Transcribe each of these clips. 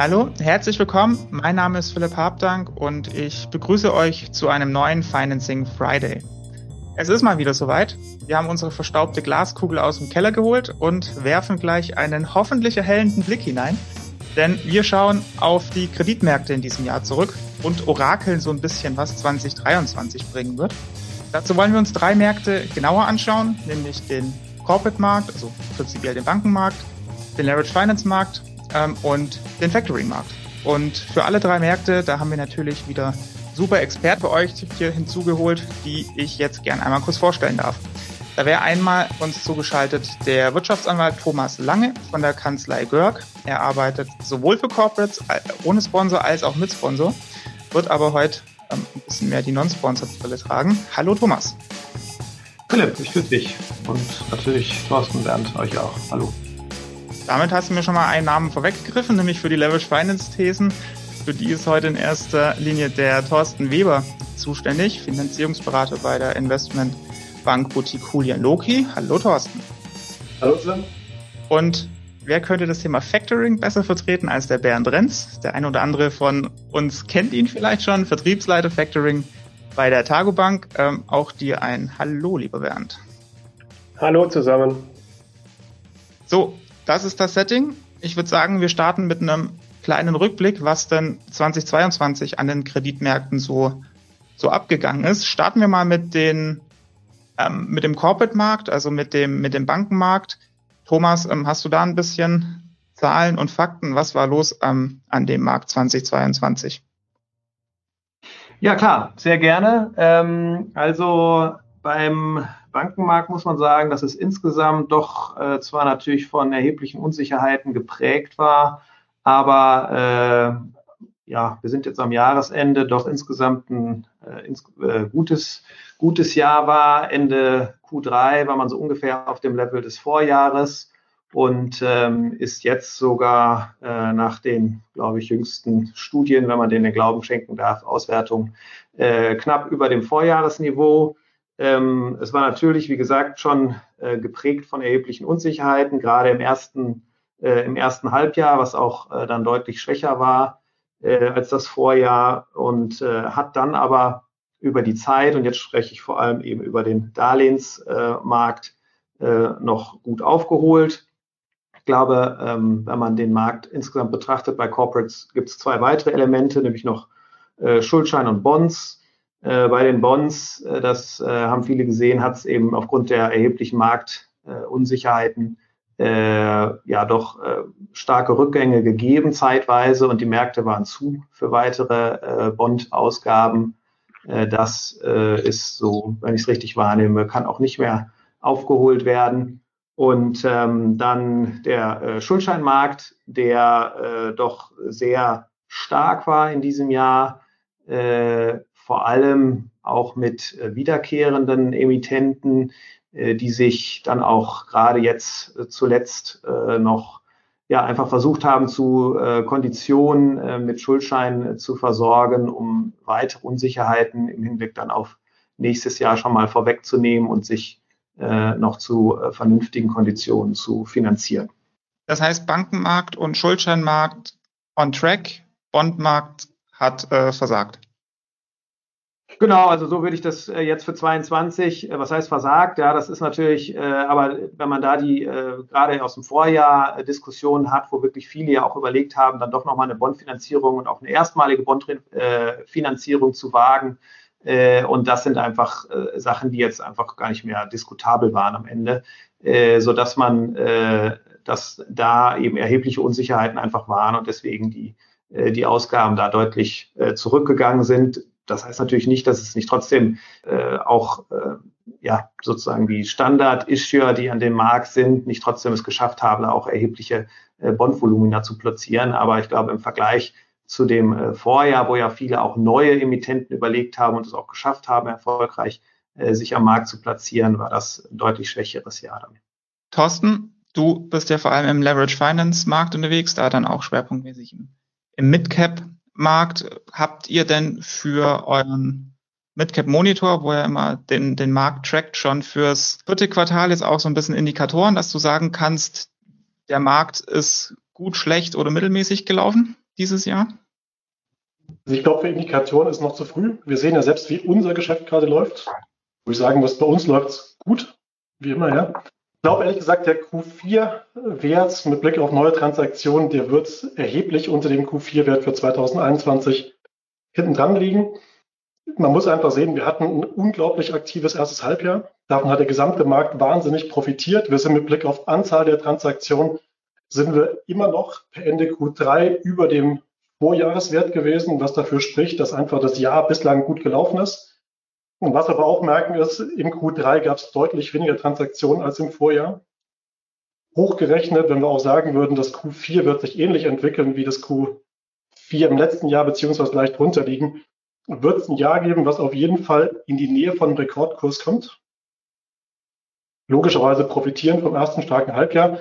Hallo, herzlich willkommen. Mein Name ist Philipp Habdank und ich begrüße euch zu einem neuen Financing Friday. Es ist mal wieder soweit. Wir haben unsere verstaubte Glaskugel aus dem Keller geholt und werfen gleich einen hoffentlich erhellenden Blick hinein. Denn wir schauen auf die Kreditmärkte in diesem Jahr zurück und orakeln so ein bisschen, was 2023 bringen wird. Dazu wollen wir uns drei Märkte genauer anschauen, nämlich den Corporate-Markt, also prinzipiell den Bankenmarkt, den Leverage Finance Markt ähm, und den Factoring-Markt. Und für alle drei Märkte, da haben wir natürlich wieder super Experten für euch hier hinzugeholt, die ich jetzt gern einmal kurz vorstellen darf. Da wäre einmal uns zugeschaltet der Wirtschaftsanwalt Thomas Lange von der Kanzlei Görg. Er arbeitet sowohl für Corporates ohne Sponsor als auch mit Sponsor, wird aber heute ähm, ein bisschen mehr die Non-Sponsor-Brille tragen. Hallo Thomas. Philipp, ich grüße dich und natürlich Thorsten Bernd euch auch. Hallo. Damit hast du mir schon mal einen Namen vorweggegriffen, nämlich für die Leverage Finance Thesen. Für die ist heute in erster Linie der Thorsten Weber zuständig, Finanzierungsberater bei der Investmentbank Boutique Julian Loki. Hallo Thorsten. Hallo zusammen. Und wer könnte das Thema Factoring besser vertreten als der Bernd Renz? Der ein oder andere von uns kennt ihn vielleicht schon, Vertriebsleiter Factoring bei der Targo Bank. Ähm, auch dir ein Hallo, lieber Bernd. Hallo zusammen. So, das ist das Setting. Ich würde sagen, wir starten mit einem kleinen Rückblick, was denn 2022 an den Kreditmärkten so, so abgegangen ist. Starten wir mal mit den, ähm, mit dem Corporate-Markt, also mit dem, mit dem Bankenmarkt. Thomas, ähm, hast du da ein bisschen Zahlen und Fakten? Was war los ähm, an dem Markt 2022? Ja, klar, sehr gerne. Ähm, also beim Bankenmarkt muss man sagen, dass es insgesamt doch äh, zwar natürlich von erheblichen Unsicherheiten geprägt war, aber äh, ja, wir sind jetzt am Jahresende, doch insgesamt ein äh, ins, äh, gutes, gutes Jahr war. Ende Q3 war man so ungefähr auf dem Level des Vorjahres und ähm, ist jetzt sogar äh, nach den, glaube ich, jüngsten Studien, wenn man denen den Glauben schenken darf, Auswertung äh, knapp über dem Vorjahresniveau. Ähm, es war natürlich, wie gesagt, schon äh, geprägt von erheblichen Unsicherheiten, gerade im ersten, äh, im ersten Halbjahr, was auch äh, dann deutlich schwächer war äh, als das Vorjahr und äh, hat dann aber über die Zeit, und jetzt spreche ich vor allem eben über den Darlehensmarkt, äh, noch gut aufgeholt. Ich glaube, ähm, wenn man den Markt insgesamt betrachtet, bei Corporates gibt es zwei weitere Elemente, nämlich noch Schuldschein und Bonds äh, bei den Bonds, äh, das äh, haben viele gesehen, hat es eben aufgrund der erheblichen Marktunsicherheiten ja doch starke Rückgänge gegeben zeitweise und die Märkte waren zu für weitere Bond-Ausgaben. Das ist so, wenn ich es richtig wahrnehme, kann auch nicht mehr aufgeholt werden. Und ähm, dann der äh, Schuldscheinmarkt, der äh, doch sehr stark war in diesem Jahr, äh, vor allem auch mit äh, wiederkehrenden Emittenten, äh, die sich dann auch gerade jetzt äh, zuletzt noch ja, einfach versucht haben, zu Konditionen mit Schuldscheinen zu versorgen, um weitere Unsicherheiten im Hinblick dann auf nächstes Jahr schon mal vorwegzunehmen und sich noch zu vernünftigen Konditionen zu finanzieren. Das heißt, Bankenmarkt und Schuldscheinmarkt on track, Bondmarkt hat äh, versagt. Genau, also so würde ich das äh, jetzt für 22, äh, was heißt versagt? Ja, das ist natürlich, äh, aber wenn man da die gerade aus dem Vorjahr Diskussionen hat, wo wirklich viele ja auch überlegt haben, dann doch nochmal eine Bondfinanzierung und auch eine erstmalige Bondfinanzierung zu wagen. Und das sind einfach Sachen, die jetzt einfach gar nicht mehr diskutabel waren am Ende, äh, so dass man, dass da eben erhebliche Unsicherheiten einfach waren und deswegen die die Ausgaben da deutlich zurückgegangen sind. Das heißt natürlich nicht, dass es nicht trotzdem äh, auch äh, ja sozusagen die Standard-Issuer, die an dem Markt sind, nicht trotzdem es geschafft haben, auch erhebliche äh, Bondvolumina zu platzieren. Aber ich glaube, im Vergleich zu dem äh, Vorjahr, wo ja viele auch neue Emittenten überlegt haben und es auch geschafft haben, erfolgreich äh, sich am Markt zu platzieren, war das ein deutlich schwächeres Jahr damit. Thorsten, du bist ja vor allem im Leverage Finance Markt unterwegs, da dann auch schwerpunktmäßig im, im Midcap Markt. Habt ihr denn für euren Midcap Monitor, wo er immer den, den Markt trackt, schon fürs vierte Quartal jetzt auch so ein bisschen Indikatoren, dass du sagen kannst, der Markt ist gut, schlecht oder mittelmäßig gelaufen dieses Jahr? Also ich glaube, für Indikatoren ist noch zu früh. Wir sehen ja selbst, wie unser Geschäft gerade läuft. Wo ich sagen muss, bei uns läuft es gut, wie immer, ja. Ich glaube ehrlich gesagt, der Q4-Wert mit Blick auf neue Transaktionen, der wird erheblich unter dem Q4-Wert für 2021 hinten dran liegen. Man muss einfach sehen, wir hatten ein unglaublich aktives erstes Halbjahr. Davon hat der gesamte Markt wahnsinnig profitiert. Wir sind mit Blick auf Anzahl der Transaktionen, sind wir immer noch per Ende Q3 über dem Vorjahreswert gewesen, was dafür spricht, dass einfach das Jahr bislang gut gelaufen ist. Und was aber auch merken ist, im Q3 gab es deutlich weniger Transaktionen als im Vorjahr. Hochgerechnet, wenn wir auch sagen würden, das Q4 wird sich ähnlich entwickeln wie das Q4 im letzten Jahr, beziehungsweise leicht drunter liegen, wird es ein Jahr geben, was auf jeden Fall in die Nähe von Rekordkurs kommt. Logischerweise profitieren vom ersten starken Halbjahr,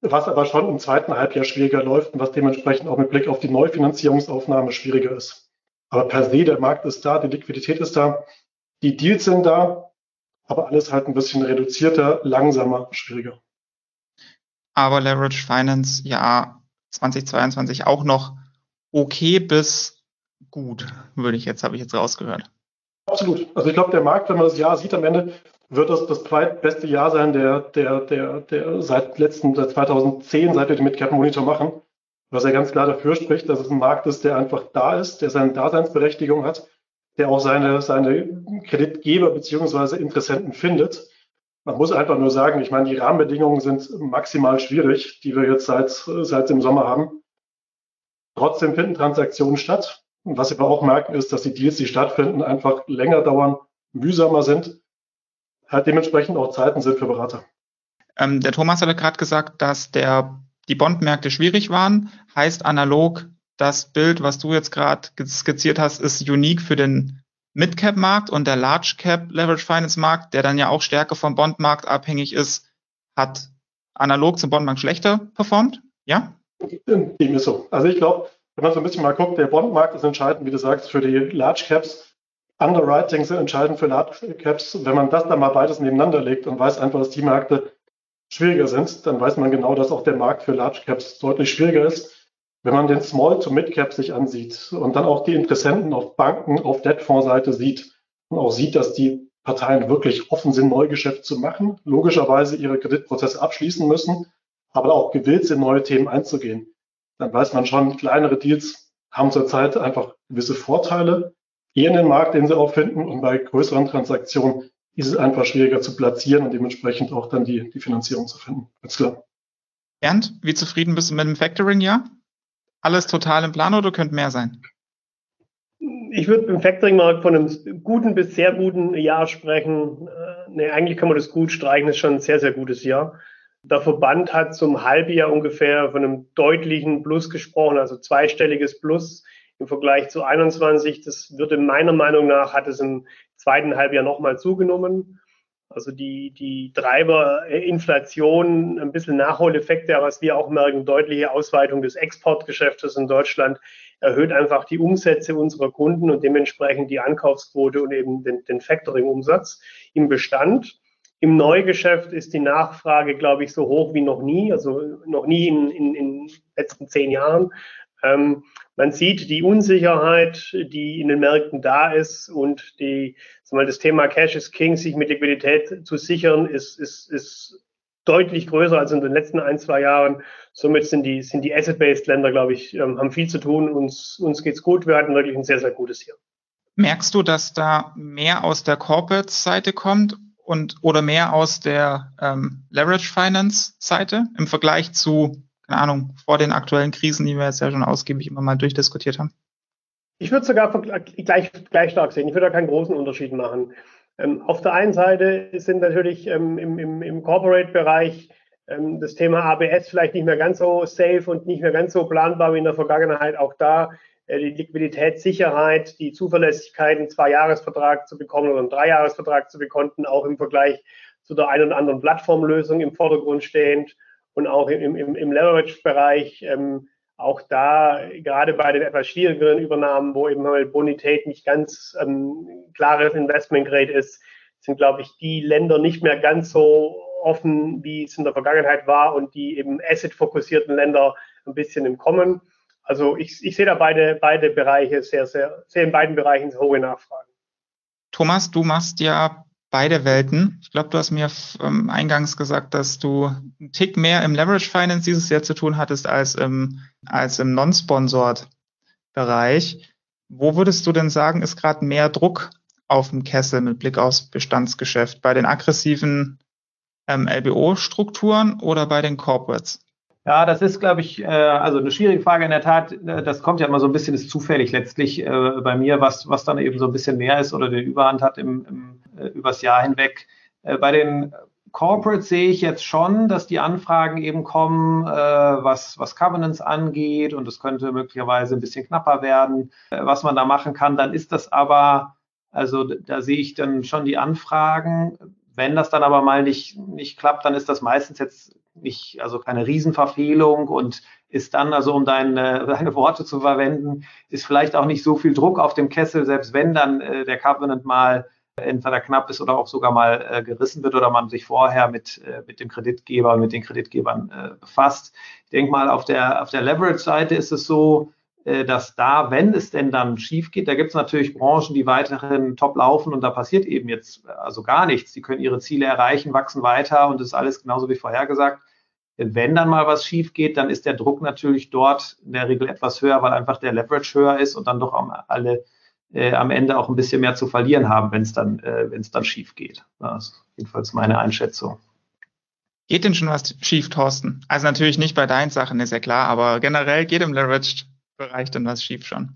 was aber schon im zweiten Halbjahr schwieriger läuft und was dementsprechend auch mit Blick auf die Neufinanzierungsaufnahme schwieriger ist. Aber per se, der Markt ist da, die Liquidität ist da. Die Deals sind da, aber alles halt ein bisschen reduzierter, langsamer, schwieriger. Aber Leverage Finance, ja, 2022 auch noch okay bis gut, würde ich jetzt, habe ich jetzt rausgehört. Absolut. Also ich glaube, der Markt, wenn man das Jahr sieht, am Ende wird das das zweitbeste Jahr sein, der, der, der, der seit letzten, seit 2010, seit wir den Midcap Monitor machen, was ja ganz klar dafür spricht, dass es ein Markt ist, der einfach da ist, der seine Daseinsberechtigung hat der auch seine, seine Kreditgeber beziehungsweise Interessenten findet. Man muss einfach nur sagen, ich meine, die Rahmenbedingungen sind maximal schwierig, die wir jetzt seit, seit dem Sommer haben. Trotzdem finden Transaktionen statt. Und was wir auch merken, ist, dass die Deals, die stattfinden, einfach länger dauern, mühsamer sind, halt dementsprechend auch Zeiten sind für Berater. Ähm, der Thomas hatte gerade gesagt, dass der, die Bondmärkte schwierig waren. Heißt analog, das Bild, was du jetzt gerade skizziert hast, ist unique für den Mid-Cap-Markt und der Large-Cap Leverage Finance-Markt, der dann ja auch stärker vom Bondmarkt abhängig ist, hat analog zum Bondmarkt schlechter performt? Ja? Dem ist so. Also ich glaube, wenn man so ein bisschen mal guckt, der Bondmarkt ist entscheidend, wie du sagst, für die Large Caps. Underwriting sind entscheidend für Large Caps. Wenn man das dann mal beides nebeneinander legt und weiß einfach, dass die Märkte schwieriger sind, dann weiß man genau, dass auch der Markt für Large Caps deutlich schwieriger ist. Wenn man den Small to Mid Cap sich ansieht und dann auch die Interessenten auf Banken, auf Debtfondsseite sieht und auch sieht, dass die Parteien wirklich offen sind, Neugeschäft zu machen, logischerweise ihre Kreditprozesse abschließen müssen, aber auch gewillt sind, neue Themen einzugehen, dann weiß man schon, kleinere Deals haben zurzeit einfach gewisse Vorteile, eher in den Markt, den sie auffinden und bei größeren Transaktionen ist es einfach schwieriger zu platzieren und dementsprechend auch dann die, die Finanzierung zu finden. Ganz klar. Bernd, wie zufrieden bist du mit dem Factoring-Jahr? Alles total im Plan oder könnte mehr sein? Ich würde im Factoring-Markt von einem guten bis sehr guten Jahr sprechen. Äh, nee, eigentlich kann man das gut streichen, das ist schon ein sehr, sehr gutes Jahr. Der Verband hat zum Halbjahr ungefähr von einem deutlichen Plus gesprochen, also zweistelliges Plus im Vergleich zu 21. Das würde meiner Meinung nach, hat es im zweiten Halbjahr nochmal zugenommen. Also die, die Treiber äh, Inflation, ein bisschen Nachholeffekte, was wir auch merken, deutliche Ausweitung des Exportgeschäftes in Deutschland erhöht einfach die Umsätze unserer Kunden und dementsprechend die Ankaufsquote und eben den, den Factoring-Umsatz im Bestand. Im Neugeschäft ist die Nachfrage, glaube ich, so hoch wie noch nie, also noch nie in, in, in den letzten zehn Jahren. Ähm, man sieht die Unsicherheit, die in den Märkten da ist und die, mal, das Thema Cash is King, sich mit Liquidität zu sichern, ist, ist, ist deutlich größer als in den letzten ein, zwei Jahren. Somit sind die, sind die Asset-Based Länder, glaube ich, ähm, haben viel zu tun. Uns, uns geht's gut. Wir hatten wirklich ein sehr, sehr gutes Jahr. Merkst du, dass da mehr aus der Corporate-Seite kommt und oder mehr aus der ähm, Leverage Finance-Seite im Vergleich zu keine Ahnung, vor den aktuellen Krisen, die wir jetzt ja schon ausgiebig immer mal durchdiskutiert haben? Ich würde sogar gleich, gleich stark sehen. Ich würde da keinen großen Unterschied machen. Ähm, auf der einen Seite sind natürlich ähm, im, im, im Corporate-Bereich ähm, das Thema ABS vielleicht nicht mehr ganz so safe und nicht mehr ganz so planbar wie in der Vergangenheit. Auch da äh, die Liquiditätssicherheit, die Zuverlässigkeit, einen Zwei-Jahres-Vertrag zu bekommen oder einen Drei-Jahres-Vertrag zu bekommen, auch im Vergleich zu der einen oder anderen Plattformlösung im Vordergrund stehend und auch im, im, im Leverage-Bereich. Ähm, auch da, gerade bei den etwas schwierigeren Übernahmen, wo eben mal Bonität nicht ganz ähm, klares Investment-Grade ist, sind, glaube ich, die Länder nicht mehr ganz so offen, wie es in der Vergangenheit war und die eben asset-fokussierten Länder ein bisschen im Kommen. Also ich, ich sehe da beide, beide Bereiche sehr, sehr, sehr in beiden Bereichen hohe Nachfragen. Thomas, du machst ja beide Welten. Ich glaube, du hast mir ähm, eingangs gesagt, dass du einen Tick mehr im Leverage Finance dieses Jahr zu tun hattest als im, als im Non-Sponsored Bereich. Wo würdest du denn sagen, ist gerade mehr Druck auf dem Kessel mit Blick aufs Bestandsgeschäft? Bei den aggressiven ähm, LBO-Strukturen oder bei den Corporates? Ja, das ist, glaube ich, äh, also eine schwierige Frage in der Tat. Äh, das kommt ja immer so ein bisschen, ist zufällig letztlich äh, bei mir, was, was dann eben so ein bisschen mehr ist oder den Überhand hat im, im, äh, übers Jahr hinweg. Äh, bei den Corporates sehe ich jetzt schon, dass die Anfragen eben kommen, äh, was, was Covenants angeht und es könnte möglicherweise ein bisschen knapper werden, was man da machen kann. Dann ist das aber, also da sehe ich dann schon die Anfragen. Wenn das dann aber mal nicht, nicht klappt, dann ist das meistens jetzt nicht, also keine Riesenverfehlung und ist dann, also um deine, deine Worte zu verwenden, ist vielleicht auch nicht so viel Druck auf dem Kessel, selbst wenn dann äh, der Covenant mal entweder knapp ist oder auch sogar mal äh, gerissen wird oder man sich vorher mit, äh, mit dem Kreditgeber und mit den Kreditgebern äh, befasst. Ich denke mal, auf der, auf der Leverage-Seite ist es so, dass da, wenn es denn dann schief geht, da gibt es natürlich Branchen, die weiterhin top laufen und da passiert eben jetzt also gar nichts. Die können ihre Ziele erreichen, wachsen weiter und das ist alles genauso wie vorhergesagt. Wenn dann mal was schief geht, dann ist der Druck natürlich dort in der Regel etwas höher, weil einfach der Leverage höher ist und dann doch alle äh, am Ende auch ein bisschen mehr zu verlieren haben, wenn es dann, äh, wenn es dann schief geht. Das ist jedenfalls meine Einschätzung. Geht denn schon was schief, Thorsten? Also natürlich nicht bei deinen Sachen, ist ja klar, aber generell geht im Leveraged-Bereich dann was schief schon.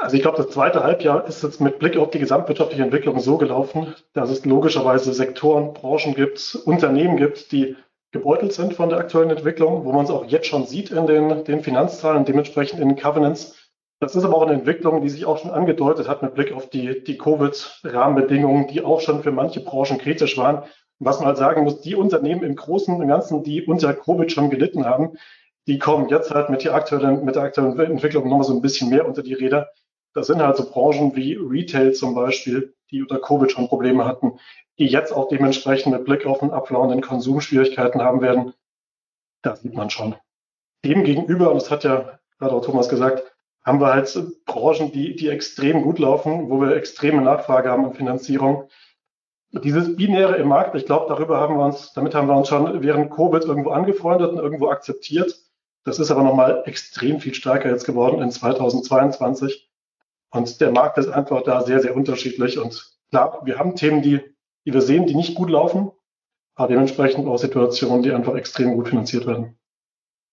Also ich glaube, das zweite Halbjahr ist jetzt mit Blick auf die gesamtwirtschaftliche Entwicklung so gelaufen, dass es logischerweise Sektoren, Branchen gibt, Unternehmen gibt, die gebeutelt sind von der aktuellen Entwicklung, wo man es auch jetzt schon sieht in den, den Finanzzahlen, dementsprechend in den Covenants. Das ist aber auch eine Entwicklung, die sich auch schon angedeutet hat mit Blick auf die, die Covid-Rahmenbedingungen, die auch schon für manche Branchen kritisch waren. was man halt sagen muss, die Unternehmen im Großen und Ganzen, die unter Covid schon gelitten haben, die kommen jetzt halt mit, der aktuellen, mit der aktuellen Entwicklung nochmal so ein bisschen mehr unter die Räder. Das sind halt so Branchen wie Retail zum Beispiel, die unter Covid schon Probleme hatten, die jetzt auch dementsprechend mit Blick auf den abflauenden Konsum Schwierigkeiten haben werden. Da sieht man schon. Demgegenüber, und das hat ja gerade auch Thomas gesagt, haben wir halt Branchen, die, die extrem gut laufen, wo wir extreme Nachfrage haben an Finanzierung. Dieses Binäre im Markt, ich glaube, darüber haben wir uns, damit haben wir uns schon während Covid irgendwo angefreundet und irgendwo akzeptiert. Das ist aber nochmal extrem viel stärker jetzt geworden in 2022. Und der Markt ist einfach da sehr, sehr unterschiedlich. Und klar, wir haben Themen, die die wir sehen, die nicht gut laufen, aber dementsprechend auch Situationen, die einfach extrem gut finanziert werden.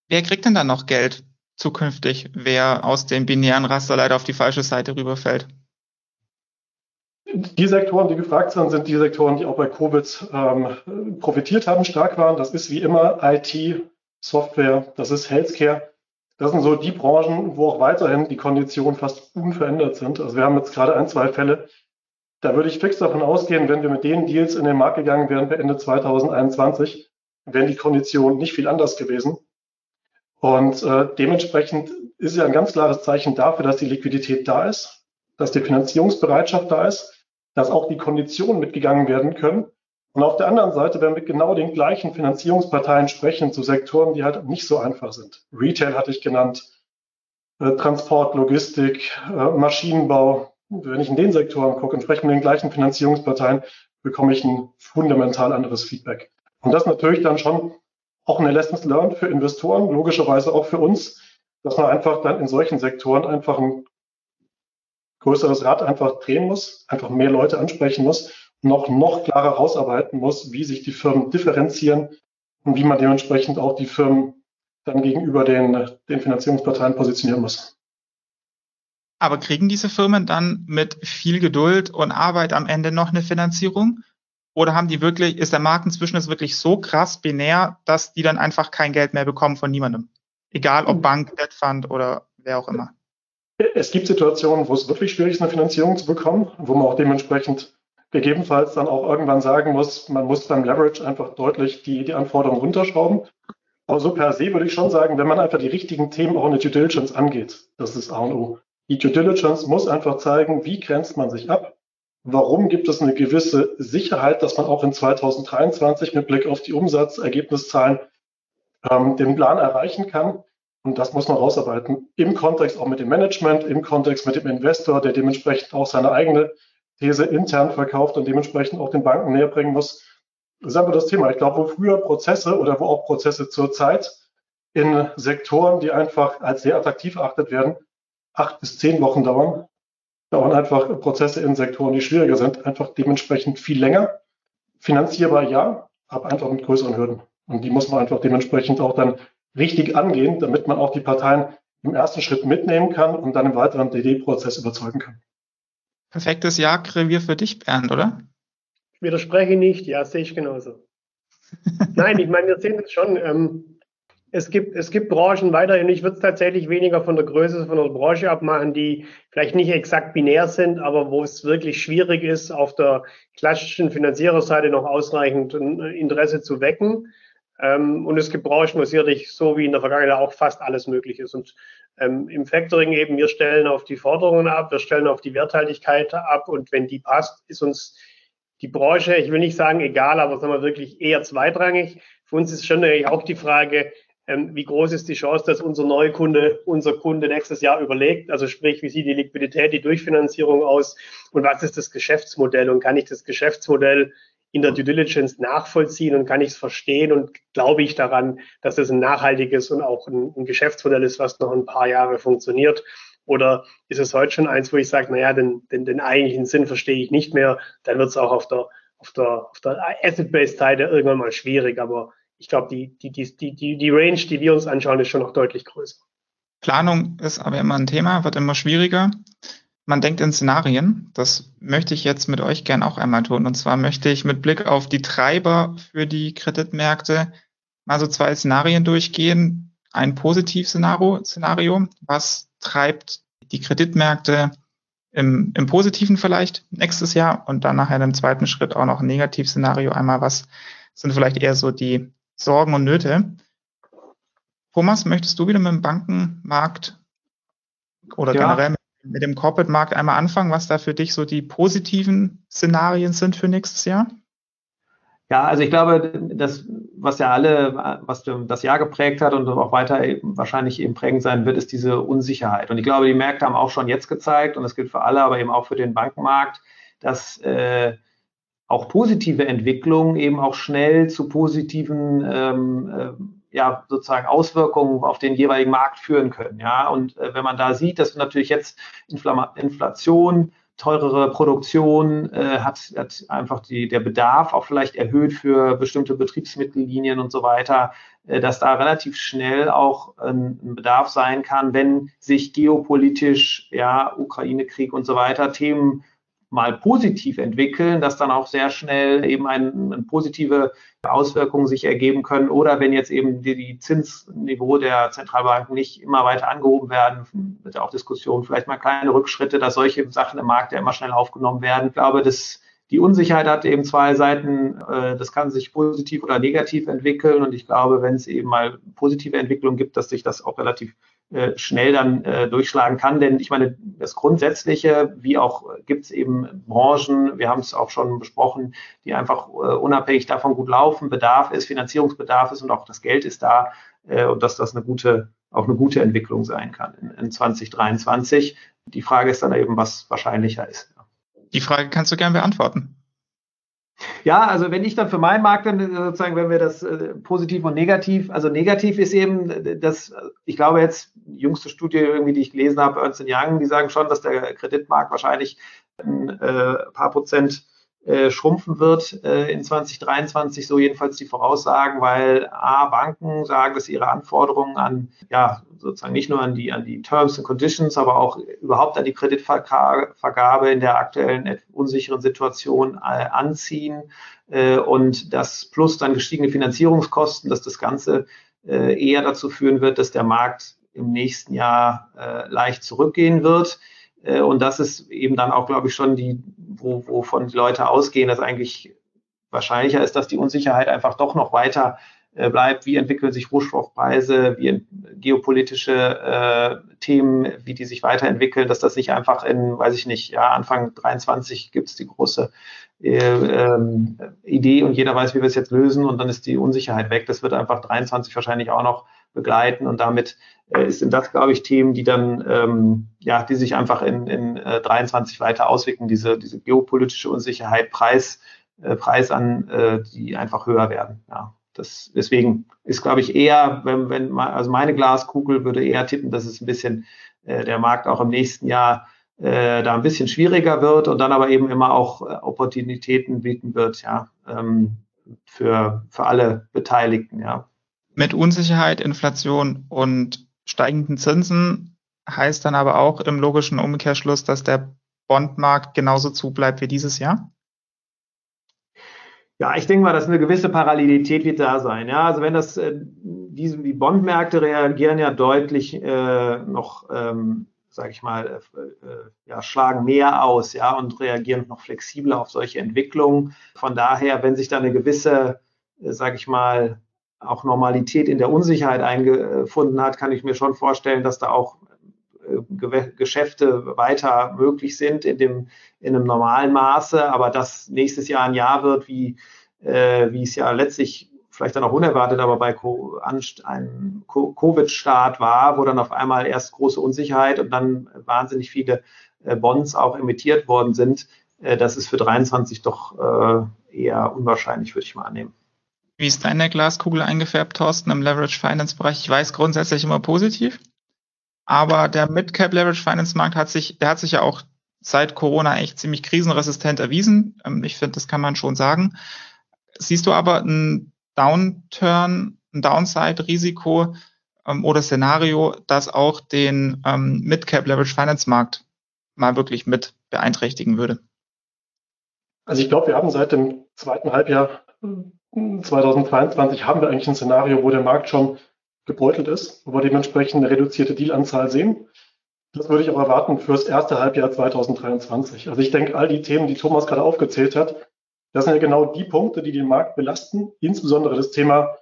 Wer kriegt denn dann noch Geld zukünftig, wer aus dem binären Raster leider auf die falsche Seite rüberfällt? Die Sektoren, die gefragt sind, sind die Sektoren, die auch bei Covid ähm, profitiert haben, stark waren. Das ist wie immer IT, Software, das ist Healthcare. Das sind so die Branchen, wo auch weiterhin die Konditionen fast unverändert sind. Also wir haben jetzt gerade ein, zwei Fälle, da würde ich fix davon ausgehen, wenn wir mit den Deals in den Markt gegangen wären bei Ende 2021, wären die Konditionen nicht viel anders gewesen. Und äh, dementsprechend ist ja ein ganz klares Zeichen dafür, dass die Liquidität da ist, dass die Finanzierungsbereitschaft da ist, dass auch die Konditionen mitgegangen werden können. Und auf der anderen Seite, wenn wir genau den gleichen Finanzierungsparteien sprechen, zu Sektoren, die halt nicht so einfach sind. Retail hatte ich genannt, äh, Transport, Logistik, äh, Maschinenbau, wenn ich in den Sektoren gucke und spreche mit den gleichen Finanzierungsparteien, bekomme ich ein fundamental anderes Feedback. Und das natürlich dann schon auch eine Lessons learned für Investoren, logischerweise auch für uns, dass man einfach dann in solchen Sektoren einfach ein größeres Rad einfach drehen muss, einfach mehr Leute ansprechen muss, noch, noch klarer rausarbeiten muss, wie sich die Firmen differenzieren und wie man dementsprechend auch die Firmen dann gegenüber den, den Finanzierungsparteien positionieren muss. Aber kriegen diese Firmen dann mit viel Geduld und Arbeit am Ende noch eine Finanzierung? Oder haben die wirklich, ist der Markt inzwischen wirklich so krass binär, dass die dann einfach kein Geld mehr bekommen von niemandem? Egal ob hm. Bank, Debt Fund oder wer auch immer. Es gibt Situationen, wo es wirklich schwierig ist, eine Finanzierung zu bekommen, wo man auch dementsprechend gegebenenfalls dann auch irgendwann sagen muss, man muss beim Leverage einfach deutlich die, die Anforderungen runterschrauben. Aber so per se würde ich schon sagen, wenn man einfach die richtigen Themen auch in der Due Diligence angeht, das ist A und O. Die Due Diligence muss einfach zeigen, wie grenzt man sich ab? Warum gibt es eine gewisse Sicherheit, dass man auch in 2023 mit Blick auf die Umsatzergebniszahlen ähm, den Plan erreichen kann? Und das muss man rausarbeiten. Im Kontext auch mit dem Management, im Kontext mit dem Investor, der dementsprechend auch seine eigene These intern verkauft und dementsprechend auch den Banken näher bringen muss. Das ist einfach das Thema. Ich glaube, wo früher Prozesse oder wo auch Prozesse zurzeit in Sektoren, die einfach als sehr attraktiv erachtet werden, acht bis zehn Wochen dauern, dauern einfach Prozesse in Sektoren, die schwieriger sind, einfach dementsprechend viel länger. Finanzierbar ja, aber einfach mit größeren Hürden. Und die muss man einfach dementsprechend auch dann richtig angehen, damit man auch die Parteien im ersten Schritt mitnehmen kann und dann im weiteren DD-Prozess überzeugen kann. Perfektes Jagdrevier für dich, Bernd, oder? Ich widerspreche nicht, ja, sehe ich genauso. Nein, ich meine, wir sehen es schon. Ähm, es gibt, es gibt Branchen weiterhin. Ich würde es tatsächlich weniger von der Größe von der Branche abmachen, die vielleicht nicht exakt binär sind, aber wo es wirklich schwierig ist, auf der klassischen Finanziererseite noch ausreichend Interesse zu wecken. Ähm, und es gibt Branchen, wo sicherlich so wie in der Vergangenheit auch fast alles möglich ist. Und ähm, im Factoring eben, wir stellen auf die Forderungen ab, wir stellen auf die Werthaltigkeit ab und wenn die passt, ist uns die Branche, ich will nicht sagen egal, aber sagen wir wirklich eher zweitrangig. Für uns ist schon natürlich auch die Frage, ähm, wie groß ist die Chance, dass unser Neukunde, unser Kunde nächstes Jahr überlegt? Also sprich, wie sieht die Liquidität, die Durchfinanzierung aus und was ist das Geschäftsmodell und kann ich das Geschäftsmodell in der Due Diligence nachvollziehen und kann ich es verstehen und glaube ich daran, dass es ein nachhaltiges und auch ein, ein, Geschäftsmodell ist, was noch ein paar Jahre funktioniert? Oder ist es heute schon eins, wo ich sage, naja, den, den, den eigentlichen Sinn verstehe ich nicht mehr, dann wird es auch auf der, auf der, auf der Asset-Based-Seite irgendwann mal schwierig. Aber ich glaube, die, die, die, die, die Range, die wir uns anschauen, ist schon noch deutlich größer. Planung ist aber immer ein Thema, wird immer schwieriger man denkt in Szenarien. Das möchte ich jetzt mit euch gern auch einmal tun. Und zwar möchte ich mit Blick auf die Treiber für die Kreditmärkte mal so zwei Szenarien durchgehen. Ein Positiv-Szenario, Szenario, was treibt die Kreditmärkte im, im Positiven vielleicht nächstes Jahr und dann nachher im zweiten Schritt auch noch ein Negativ-Szenario. Einmal, was sind vielleicht eher so die Sorgen und Nöte. Thomas, möchtest du wieder mit dem Bankenmarkt oder ja. generell mit mit dem Corporate-Markt einmal anfangen, was da für dich so die positiven Szenarien sind für nächstes Jahr? Ja, also ich glaube, das, was ja alle, was das Jahr geprägt hat und auch weiter wahrscheinlich eben prägend sein wird, ist diese Unsicherheit. Und ich glaube, die Märkte haben auch schon jetzt gezeigt, und das gilt für alle, aber eben auch für den Bankenmarkt, dass äh, auch positive Entwicklungen eben auch schnell zu positiven ähm, äh, ja sozusagen Auswirkungen auf den jeweiligen Markt führen können. Ja, und äh, wenn man da sieht, dass natürlich jetzt Infl Inflation, teurere Produktion äh, hat, hat einfach die, der Bedarf auch vielleicht erhöht für bestimmte Betriebsmittellinien und so weiter, äh, dass da relativ schnell auch ein, ein Bedarf sein kann, wenn sich geopolitisch, ja, Ukraine-Krieg und so weiter Themen mal positiv entwickeln, dass dann auch sehr schnell eben ein, ein positive Auswirkungen sich ergeben können oder wenn jetzt eben die, die Zinsniveau der Zentralbanken nicht immer weiter angehoben werden, wird auch Diskussion, vielleicht mal kleine Rückschritte, dass solche Sachen im Markt ja immer schnell aufgenommen werden. Ich glaube, dass die Unsicherheit hat eben zwei Seiten. Äh, das kann sich positiv oder negativ entwickeln. Und ich glaube, wenn es eben mal positive Entwicklungen gibt, dass sich das auch relativ schnell dann äh, durchschlagen kann. Denn ich meine, das Grundsätzliche, wie auch gibt es eben Branchen, wir haben es auch schon besprochen, die einfach äh, unabhängig davon gut laufen, Bedarf ist, Finanzierungsbedarf ist und auch das Geld ist da äh, und dass das eine gute, auch eine gute Entwicklung sein kann in, in 2023. Die Frage ist dann eben, was wahrscheinlicher ist. Die Frage kannst du gern beantworten. Ja, also wenn ich dann für meinen Markt dann äh, sozusagen, wenn wir das äh, positiv und negativ, also negativ ist eben, äh, dass ich glaube jetzt, jüngste Studie irgendwie, die ich gelesen habe, Ernst Young, die sagen schon, dass der Kreditmarkt wahrscheinlich ein äh, paar Prozent äh, schrumpfen wird äh, in 2023, so jedenfalls die Voraussagen, weil A, Banken sagen, dass ihre Anforderungen an, ja, sozusagen nicht nur an die, an die Terms and Conditions, aber auch überhaupt an die Kreditvergabe in der aktuellen unsicheren Situation äh, anziehen äh, und das plus dann gestiegene Finanzierungskosten, dass das Ganze äh, eher dazu führen wird, dass der Markt im nächsten Jahr äh, leicht zurückgehen wird. Äh, und das ist eben dann auch, glaube ich, schon die, wo, wovon die Leute ausgehen, dass eigentlich wahrscheinlicher ist, dass die Unsicherheit einfach doch noch weiter äh, bleibt. Wie entwickeln sich Rohstoffpreise, wie geopolitische äh, Themen, wie die sich weiterentwickeln, dass das nicht einfach in, weiß ich nicht, ja, Anfang 23 gibt es die große äh, ähm, Idee und jeder weiß, wie wir es jetzt lösen und dann ist die Unsicherheit weg. Das wird einfach 23 wahrscheinlich auch noch begleiten und damit äh, sind das, glaube ich, Themen, die dann, ähm, ja, die sich einfach in, in äh, 23 weiter auswirken, diese, diese geopolitische Unsicherheit, Preis, äh, Preis an, äh, die einfach höher werden. Ja. Das, deswegen ist, glaube ich, eher, wenn, wenn also meine Glaskugel würde eher tippen, dass es ein bisschen äh, der Markt auch im nächsten Jahr äh, da ein bisschen schwieriger wird und dann aber eben immer auch äh, Opportunitäten bieten wird, ja, ähm, für, für alle Beteiligten, ja. Mit Unsicherheit, Inflation und steigenden Zinsen heißt dann aber auch im logischen Umkehrschluss, dass der Bondmarkt genauso zubleibt wie dieses Jahr? Ja, ich denke mal, dass eine gewisse Parallelität wird da sein. Ja, also wenn das, äh, diese, die Bondmärkte reagieren ja deutlich äh, noch, ähm, sage ich mal, äh, äh, ja, schlagen mehr aus, ja, und reagieren noch flexibler auf solche Entwicklungen. Von daher, wenn sich da eine gewisse, äh, sage ich mal, auch Normalität in der Unsicherheit eingefunden hat, kann ich mir schon vorstellen, dass da auch äh, Geschäfte weiter möglich sind in dem in einem normalen Maße, aber dass nächstes Jahr ein Jahr wird, wie äh, wie es ja letztlich vielleicht dann auch unerwartet, aber bei Co einem Covid-Start war, wo dann auf einmal erst große Unsicherheit und dann wahnsinnig viele äh, Bonds auch emittiert worden sind. Äh, das ist für 23 doch äh, eher unwahrscheinlich, würde ich mal annehmen. Wie ist deine Glaskugel eingefärbt, Thorsten, im Leverage Finance Bereich? Ich weiß grundsätzlich immer positiv. Aber der Mid-Cap Leverage Finance Markt hat sich, der hat sich ja auch seit Corona echt ziemlich krisenresistent erwiesen. Ähm, ich finde, das kann man schon sagen. Siehst du aber ein Downturn, ein Downside-Risiko ähm, oder Szenario, das auch den ähm, Mid-Cap Leverage Finance Markt mal wirklich mit beeinträchtigen würde? Also ich glaube, wir haben seit dem zweiten Halbjahr 2022 hm, haben wir eigentlich ein Szenario, wo der Markt schon gebeutelt ist, wo wir dementsprechend eine reduzierte Dealanzahl sehen. Das würde ich auch erwarten fürs erste Halbjahr 2023. Also ich denke, all die Themen, die Thomas gerade aufgezählt hat, das sind ja genau die Punkte, die den Markt belasten, insbesondere das Thema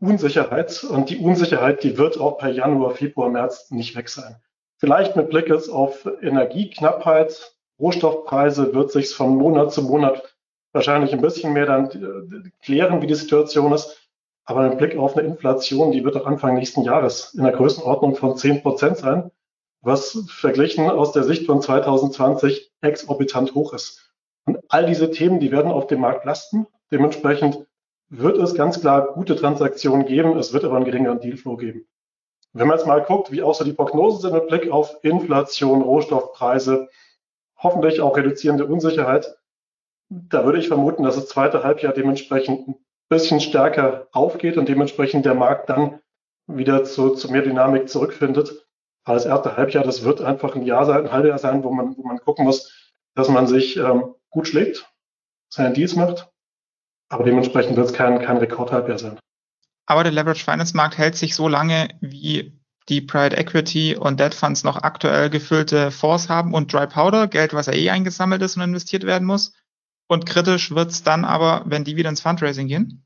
Unsicherheit. Und die Unsicherheit, die wird auch per Januar, Februar, März nicht weg sein. Vielleicht mit Blick jetzt auf Energieknappheit, Rohstoffpreise wird sich von Monat zu Monat wahrscheinlich ein bisschen mehr dann äh, klären, wie die Situation ist. Aber mit Blick auf eine Inflation, die wird auch Anfang nächsten Jahres in der Größenordnung von 10 Prozent sein, was verglichen aus der Sicht von 2020 exorbitant hoch ist. Und all diese Themen, die werden auf dem Markt lasten. Dementsprechend wird es ganz klar gute Transaktionen geben. Es wird aber einen geringeren Dealflow geben. Wenn man jetzt mal guckt, wie auch so die Prognosen sind mit Blick auf Inflation, Rohstoffpreise, hoffentlich auch reduzierende Unsicherheit, da würde ich vermuten, dass das zweite Halbjahr dementsprechend bisschen stärker aufgeht und dementsprechend der Markt dann wieder zu, zu mehr Dynamik zurückfindet. Aber das erste Halbjahr, das wird einfach ein Jahr sein, ein Halbjahr sein, wo man, wo man gucken muss, dass man sich ähm, gut schlägt, seine Deals macht. Aber dementsprechend wird es kein, kein Rekordhalbjahr sein. Aber der Leverage Finance Markt hält sich so lange, wie die Private Equity und Debt Funds noch aktuell gefüllte Fonds haben und Dry Powder, Geld, was ja eh eingesammelt ist und investiert werden muss. Und kritisch wird es dann aber, wenn die wieder ins Fundraising gehen?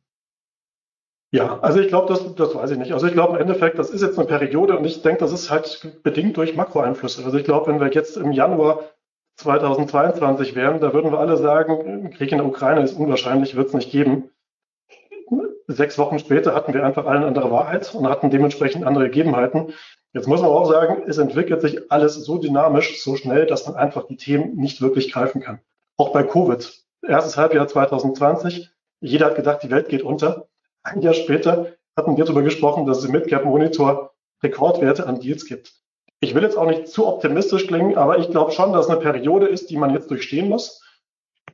Ja, also ich glaube, das, das weiß ich nicht. Also ich glaube im Endeffekt, das ist jetzt eine Periode und ich denke, das ist halt bedingt durch Makroeinflüsse. Also ich glaube, wenn wir jetzt im Januar 2022 wären, da würden wir alle sagen, Krieg in der Ukraine ist unwahrscheinlich, wird es nicht geben. Sechs Wochen später hatten wir einfach alle eine andere Wahrheit und hatten dementsprechend andere Gegebenheiten. Jetzt muss man auch sagen, es entwickelt sich alles so dynamisch, so schnell, dass man einfach die Themen nicht wirklich greifen kann. Auch bei Covid erstes Halbjahr 2020. Jeder hat gedacht, die Welt geht unter. Ein Jahr später hatten wir darüber gesprochen, dass es im Midcap Monitor Rekordwerte an Deals gibt. Ich will jetzt auch nicht zu optimistisch klingen, aber ich glaube schon, dass es eine Periode ist, die man jetzt durchstehen muss,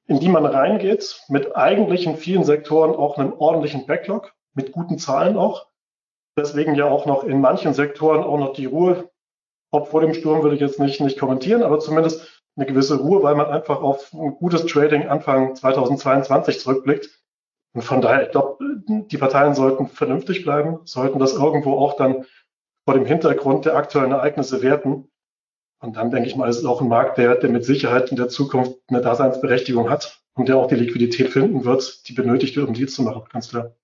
in die man reingeht, mit eigentlich in vielen Sektoren auch einem ordentlichen Backlog, mit guten Zahlen auch. Deswegen ja auch noch in manchen Sektoren auch noch die Ruhe. Ob vor dem Sturm würde ich jetzt nicht, nicht kommentieren, aber zumindest eine gewisse Ruhe, weil man einfach auf ein gutes Trading Anfang 2022 zurückblickt. Und von daher, ich glaube, die Parteien sollten vernünftig bleiben, sollten das irgendwo auch dann vor dem Hintergrund der aktuellen Ereignisse werten. Und dann denke ich mal, ist es auch ein Markt, der, der mit Sicherheit in der Zukunft eine Daseinsberechtigung hat und der auch die Liquidität finden wird, die benötigt wird, um Deals zu machen, ganz klar.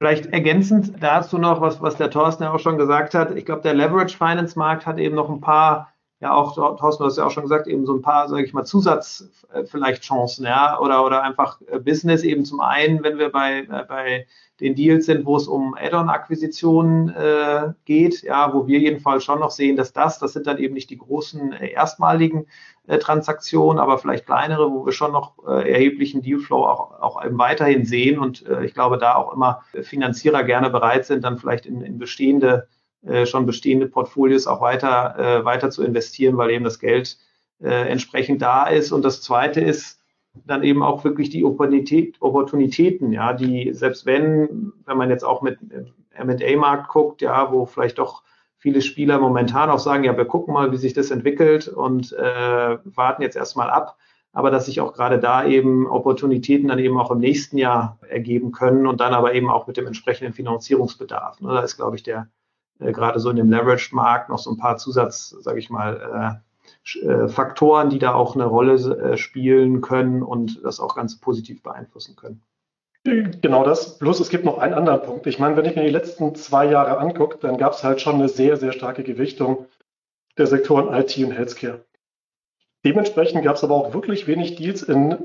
Vielleicht ergänzend dazu noch, was, was der Thorsten ja auch schon gesagt hat. Ich glaube, der Leverage Finance Markt hat eben noch ein paar, ja auch, Thorsten, du hast ja auch schon gesagt, eben so ein paar, sage ich mal, Zusatz äh, vielleicht Chancen, ja, oder, oder einfach äh, Business eben zum einen, wenn wir bei, äh, bei den Deals sind, wo es um Add-on-Akquisitionen äh, geht, ja, wo wir jedenfalls schon noch sehen, dass das, das sind dann eben nicht die großen äh, erstmaligen äh, Transaktionen, aber vielleicht kleinere, wo wir schon noch äh, erheblichen Dealflow auch, auch eben weiterhin sehen und äh, ich glaube, da auch immer Finanzierer gerne bereit sind, dann vielleicht in, in bestehende, schon bestehende Portfolios auch weiter, äh, weiter zu investieren, weil eben das Geld äh, entsprechend da ist. Und das zweite ist, dann eben auch wirklich die Opportunität, Opportunitäten, ja, die selbst wenn, wenn man jetzt auch mit M&A-Markt guckt, ja, wo vielleicht doch viele Spieler momentan auch sagen, ja, wir gucken mal, wie sich das entwickelt und äh, warten jetzt erstmal ab. Aber dass sich auch gerade da eben Opportunitäten dann eben auch im nächsten Jahr ergeben können und dann aber eben auch mit dem entsprechenden Finanzierungsbedarf. Ne? Da ist, glaube ich, der äh, gerade so in dem Leveraged-Markt noch so ein paar Zusatz, sage ich mal, äh, äh, Faktoren, die da auch eine Rolle äh, spielen können und das auch ganz positiv beeinflussen können. Genau das. Plus es gibt noch einen anderen Punkt. Ich meine, wenn ich mir die letzten zwei Jahre angucke, dann gab es halt schon eine sehr, sehr starke Gewichtung der Sektoren IT und Healthcare. Dementsprechend gab es aber auch wirklich wenig Deals in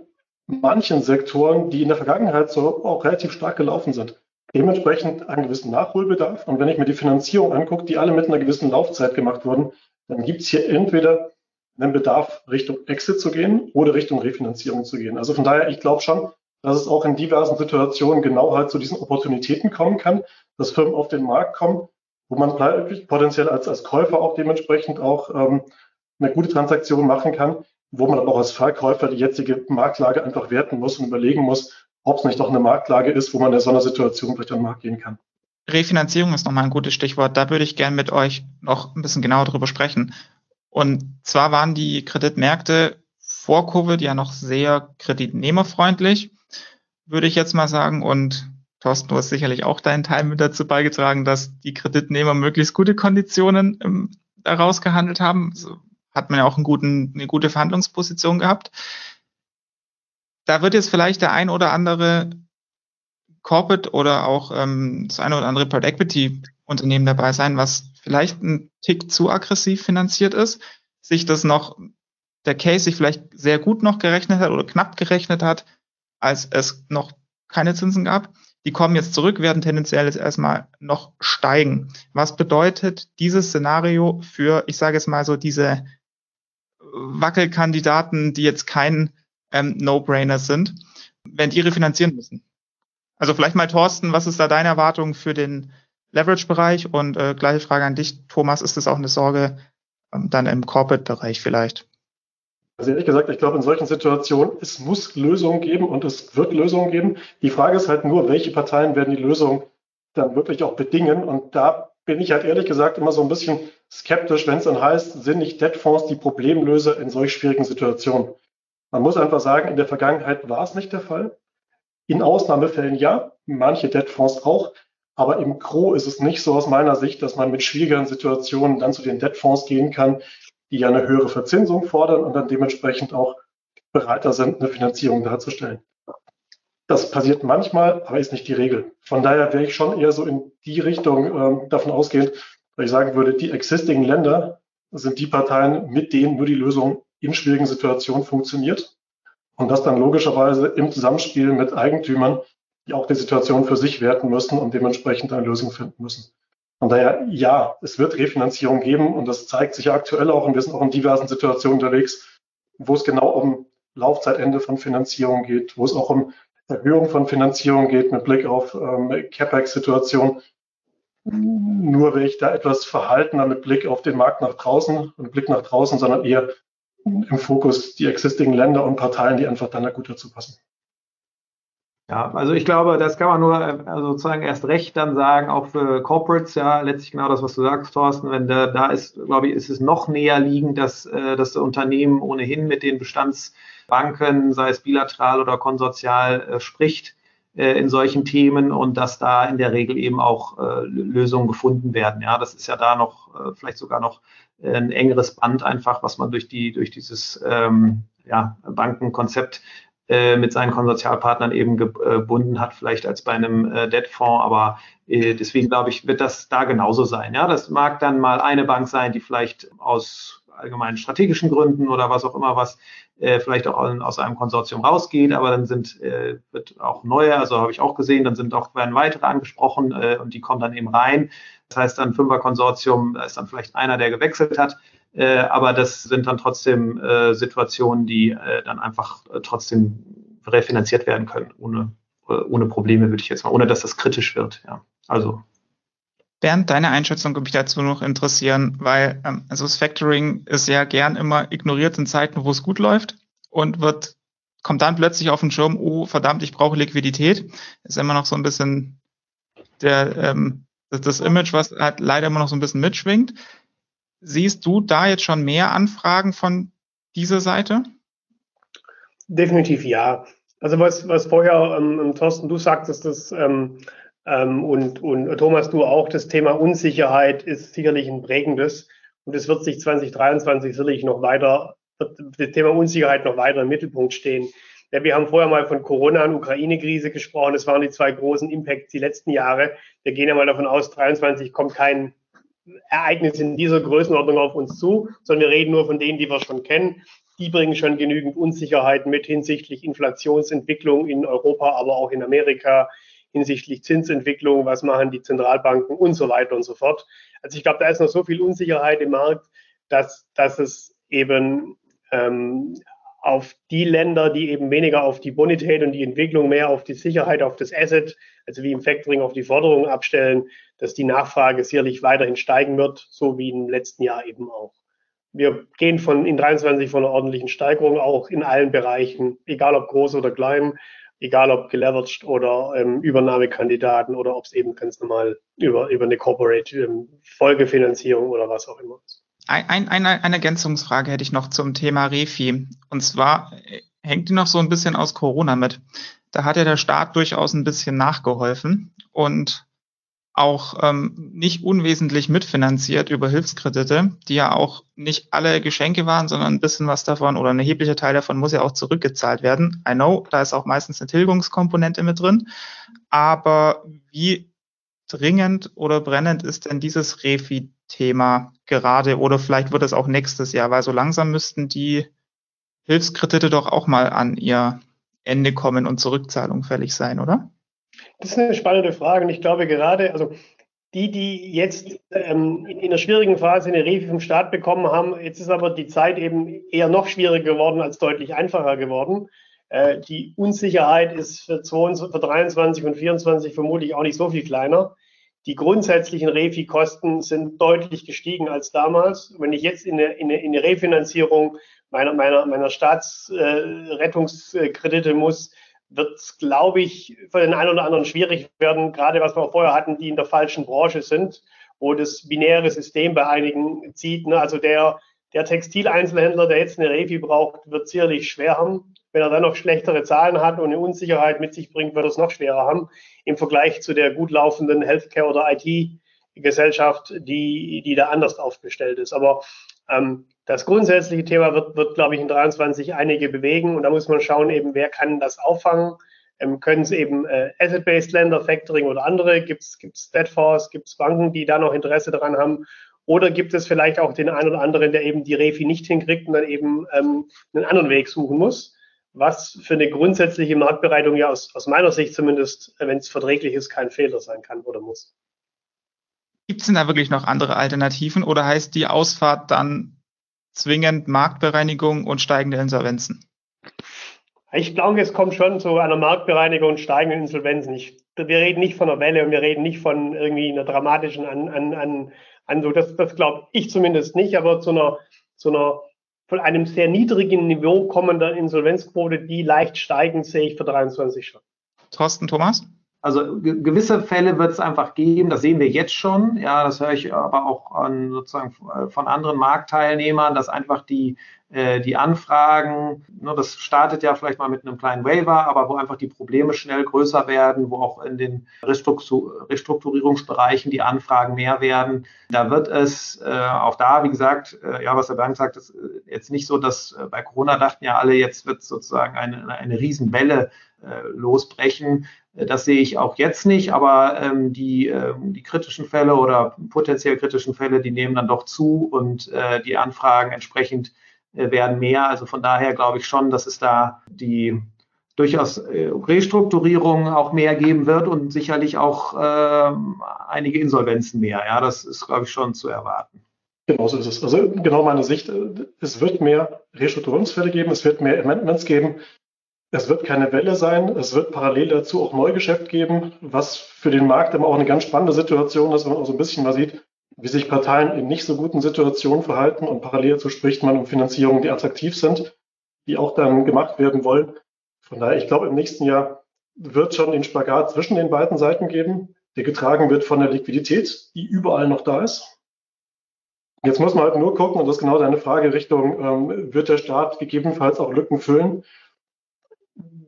manchen Sektoren, die in der Vergangenheit so auch relativ stark gelaufen sind. Dementsprechend einen gewissen Nachholbedarf. Und wenn ich mir die Finanzierung angucke, die alle mit einer gewissen Laufzeit gemacht wurden, dann gibt es hier entweder einen Bedarf, Richtung Exit zu gehen oder Richtung Refinanzierung zu gehen. Also von daher, ich glaube schon, dass es auch in diversen Situationen genau halt zu diesen Opportunitäten kommen kann, dass Firmen auf den Markt kommen, wo man potenziell als, als Käufer auch dementsprechend auch ähm, eine gute Transaktion machen kann, wo man aber auch als Verkäufer die jetzige Marktlage einfach werten muss und überlegen muss, ob es nicht doch eine Marktlage ist, wo man in so einer Situation vielleicht an den Markt gehen kann. Refinanzierung ist nochmal ein gutes Stichwort. Da würde ich gerne mit euch noch ein bisschen genauer drüber sprechen. Und zwar waren die Kreditmärkte vor Covid ja noch sehr kreditnehmerfreundlich würde ich jetzt mal sagen. Und Thorsten, du hast sicherlich auch deinen Teil mit dazu beigetragen, dass die Kreditnehmer möglichst gute Konditionen ähm, daraus gehandelt haben. So hat man ja auch guten, eine gute Verhandlungsposition gehabt. Da wird jetzt vielleicht der ein oder andere Corporate oder auch ähm, das eine oder andere Private Equity Unternehmen dabei sein, was vielleicht ein Tick zu aggressiv finanziert ist, sich das noch, der Case sich vielleicht sehr gut noch gerechnet hat oder knapp gerechnet hat, als es noch keine Zinsen gab. Die kommen jetzt zurück, werden tendenziell jetzt erstmal noch steigen. Was bedeutet dieses Szenario für, ich sage jetzt mal so, diese Wackelkandidaten, die jetzt kein ähm, No-Brainer sind, wenn die refinanzieren müssen? Also vielleicht mal Thorsten, was ist da deine Erwartung für den Leverage-Bereich? Und äh, gleiche Frage an dich, Thomas, ist das auch eine Sorge ähm, dann im Corporate-Bereich vielleicht? Also ehrlich gesagt, ich glaube, in solchen Situationen, es muss Lösungen geben und es wird Lösungen geben. Die Frage ist halt nur, welche Parteien werden die Lösung dann wirklich auch bedingen. Und da bin ich halt ehrlich gesagt immer so ein bisschen skeptisch, wenn es dann heißt, sind nicht Debtfonds die Problemlöser in solch schwierigen Situationen. Man muss einfach sagen, in der Vergangenheit war es nicht der Fall. In Ausnahmefällen ja, manche Debtfonds auch. Aber im Gro ist es nicht so aus meiner Sicht, dass man mit schwierigeren Situationen dann zu den Debtfonds gehen kann, die ja eine höhere Verzinsung fordern und dann dementsprechend auch bereiter sind, eine Finanzierung darzustellen. Das passiert manchmal, aber ist nicht die Regel. Von daher wäre ich schon eher so in die Richtung ähm, davon ausgehend, weil ich sagen würde, die existing Länder sind die Parteien, mit denen nur die Lösung in schwierigen Situationen funktioniert. Und das dann logischerweise im Zusammenspiel mit Eigentümern, die auch die Situation für sich werten müssen und dementsprechend eine Lösung finden müssen. Von daher, ja, es wird Refinanzierung geben und das zeigt sich ja aktuell auch und wir sind auch in diversen Situationen unterwegs, wo es genau um Laufzeitende von Finanzierung geht, wo es auch um Erhöhung von Finanzierung geht mit Blick auf ähm, CapEx-Situation. Nur wäre ich da etwas verhaltener mit Blick auf den Markt nach draußen und Blick nach draußen, sondern eher im Fokus die existigen Länder und Parteien, die einfach dann da gut dazu passen. Ja, also ich glaube, das kann man nur also sozusagen erst recht dann sagen, auch für Corporates, ja, letztlich genau das, was du sagst, Thorsten, wenn da, da ist, glaube ich, ist es noch näher liegend, dass äh, das Unternehmen ohnehin mit den Bestandsbanken, sei es bilateral oder konsortial, äh, spricht, äh, in solchen Themen und dass da in der Regel eben auch äh, Lösungen gefunden werden. Ja, das ist ja da noch äh, vielleicht sogar noch ein engeres Band einfach, was man durch die durch dieses ähm, ja, Bankenkonzept äh, mit seinen Konsortialpartnern eben gebunden hat, vielleicht als bei einem äh, Debtfonds. Aber äh, deswegen glaube ich, wird das da genauso sein. Ja, das mag dann mal eine Bank sein, die vielleicht aus allgemeinen strategischen Gründen oder was auch immer was äh, vielleicht auch aus einem Konsortium rausgeht, aber dann sind äh, wird auch neue, also habe ich auch gesehen, dann sind auch werden weitere angesprochen äh, und die kommen dann eben rein. Das heißt, dann Fünfer-Konsortium, da ist dann vielleicht einer, der gewechselt hat, äh, aber das sind dann trotzdem äh, Situationen, die äh, dann einfach äh, trotzdem refinanziert werden können, ohne, äh, ohne Probleme, würde ich jetzt mal, ohne dass das kritisch wird. Ja. Also Bernd, deine Einschätzung würde mich dazu noch interessieren, weil ähm, also das Factoring ist ja gern immer ignoriert in Zeiten, wo es gut läuft und wird kommt dann plötzlich auf den Schirm, oh verdammt, ich brauche Liquidität. Ist immer noch so ein bisschen der ähm, das, das Image, was halt leider immer noch so ein bisschen mitschwingt. Siehst du da jetzt schon mehr Anfragen von dieser Seite? Definitiv ja. Also was, was vorher, ähm, Thorsten, du sagtest, dass ähm, ähm, und, und Thomas, du auch, das Thema Unsicherheit ist sicherlich ein prägendes. Und es wird sich 2023 sicherlich noch weiter, wird das Thema Unsicherheit noch weiter im Mittelpunkt stehen. Ja, wir haben vorher mal von Corona und Ukraine-Krise gesprochen. Das waren die zwei großen Impacts die letzten Jahre. Wir gehen ja mal davon aus, 23 kommt kein Ereignis in dieser Größenordnung auf uns zu, sondern wir reden nur von denen, die wir schon kennen. Die bringen schon genügend Unsicherheit mit hinsichtlich Inflationsentwicklung in Europa, aber auch in Amerika, hinsichtlich Zinsentwicklung, was machen die Zentralbanken und so weiter und so fort. Also ich glaube, da ist noch so viel Unsicherheit im Markt, dass, dass es eben ähm, auf die Länder, die eben weniger auf die Bonität und die Entwicklung, mehr auf die Sicherheit, auf das Asset, also wie im Factoring auf die Forderungen abstellen, dass die Nachfrage sicherlich weiterhin steigen wird, so wie im letzten Jahr eben auch. Wir gehen von in 23 von einer ordentlichen Steigerung auch in allen Bereichen, egal ob groß oder klein egal ob geleveraged oder ähm, Übernahmekandidaten oder ob es eben ganz normal über, über eine Corporate ähm, Folgefinanzierung oder was auch immer ist. Ein, ein, eine, eine Ergänzungsfrage hätte ich noch zum Thema Refi. Und zwar äh, hängt die noch so ein bisschen aus Corona mit. Da hat ja der Staat durchaus ein bisschen nachgeholfen. Und auch ähm, nicht unwesentlich mitfinanziert über Hilfskredite, die ja auch nicht alle Geschenke waren, sondern ein bisschen was davon oder ein erheblicher Teil davon muss ja auch zurückgezahlt werden. I know, da ist auch meistens eine Tilgungskomponente mit drin. Aber wie dringend oder brennend ist denn dieses Refi-Thema gerade oder vielleicht wird es auch nächstes Jahr, weil so langsam müssten die Hilfskredite doch auch mal an ihr Ende kommen und Zurückzahlung fällig sein, oder? Das ist eine spannende Frage und ich glaube gerade, also die, die jetzt ähm, in, in einer schwierigen Phase eine Refi vom Staat bekommen haben, jetzt ist aber die Zeit eben eher noch schwieriger geworden als deutlich einfacher geworden. Äh, die Unsicherheit ist für, 22, für 23 und 24 vermutlich auch nicht so viel kleiner. Die grundsätzlichen Refi-Kosten sind deutlich gestiegen als damals. Wenn ich jetzt in eine, in eine, in eine Refinanzierung meiner, meiner, meiner Staatsrettungskredite äh, muss, wird es, glaube ich, für den einen oder anderen schwierig werden, gerade was wir vorher hatten, die in der falschen Branche sind, wo das binäre System bei einigen zieht. Ne? Also der, der Textileinzelhändler, der jetzt eine Refi braucht, wird sicherlich schwer haben. Wenn er dann noch schlechtere Zahlen hat und eine Unsicherheit mit sich bringt, wird er es noch schwerer haben im Vergleich zu der gut laufenden Healthcare- oder IT-Gesellschaft, die, die da anders aufgestellt ist. Aber ähm, das grundsätzliche Thema wird, wird, glaube ich, in 23 einige bewegen und da muss man schauen, eben, wer kann das auffangen. Ähm, können es eben äh, Asset-Based Länder, Factoring oder andere? Gibt es Statforce, gibt es Banken, die da noch Interesse daran haben? Oder gibt es vielleicht auch den einen oder anderen, der eben die Refi nicht hinkriegt und dann eben ähm, einen anderen Weg suchen muss? Was für eine grundsätzliche Marktbereitung ja aus, aus meiner Sicht zumindest, wenn es verträglich ist, kein Fehler sein kann oder muss. Gibt es denn da wirklich noch andere Alternativen oder heißt die Ausfahrt dann zwingend Marktbereinigung und steigende Insolvenzen? Ich glaube, es kommt schon zu einer Marktbereinigung und steigenden Insolvenzen. Ich, wir reden nicht von einer Welle und wir reden nicht von irgendwie einer dramatischen an, an, an, an so, das, das glaube ich zumindest nicht, aber zu einer, zu einer von einem sehr niedrigen Niveau kommender Insolvenzquote, die leicht steigend sehe ich für 23 schon. Thorsten Thomas? Also ge gewisse Fälle wird es einfach geben, das sehen wir jetzt schon. Ja, das höre ich aber auch an, sozusagen von anderen Marktteilnehmern, dass einfach die, äh, die Anfragen, ne, das startet ja vielleicht mal mit einem kleinen Waiver, aber wo einfach die Probleme schnell größer werden, wo auch in den Restruktur Restrukturierungsbereichen die Anfragen mehr werden. Da wird es äh, auch da, wie gesagt, äh, ja, was der Bernd sagt, ist äh, jetzt nicht so, dass äh, bei Corona dachten ja alle, jetzt wird sozusagen eine, eine Riesenwelle losbrechen. Das sehe ich auch jetzt nicht, aber ähm, die, ähm, die kritischen Fälle oder potenziell kritischen Fälle, die nehmen dann doch zu und äh, die Anfragen entsprechend werden mehr. Also von daher glaube ich schon, dass es da die durchaus äh, Restrukturierungen auch mehr geben wird und sicherlich auch äh, einige Insolvenzen mehr. Ja, das ist, glaube ich, schon zu erwarten. Genau so ist es. Also genau meine Sicht, es wird mehr Restrukturierungsfälle geben, es wird mehr Amendments geben. Es wird keine Welle sein. Es wird parallel dazu auch Neugeschäft geben, was für den Markt immer auch eine ganz spannende Situation ist, wenn man auch so ein bisschen mal sieht, wie sich Parteien in nicht so guten Situationen verhalten und parallel dazu spricht man um Finanzierungen, die attraktiv sind, die auch dann gemacht werden wollen. Von daher, ich glaube, im nächsten Jahr wird schon den Spagat zwischen den beiden Seiten geben, der getragen wird von der Liquidität, die überall noch da ist. Jetzt muss man halt nur gucken, und das ist genau deine Frage Richtung, ähm, wird der Staat gegebenenfalls auch Lücken füllen?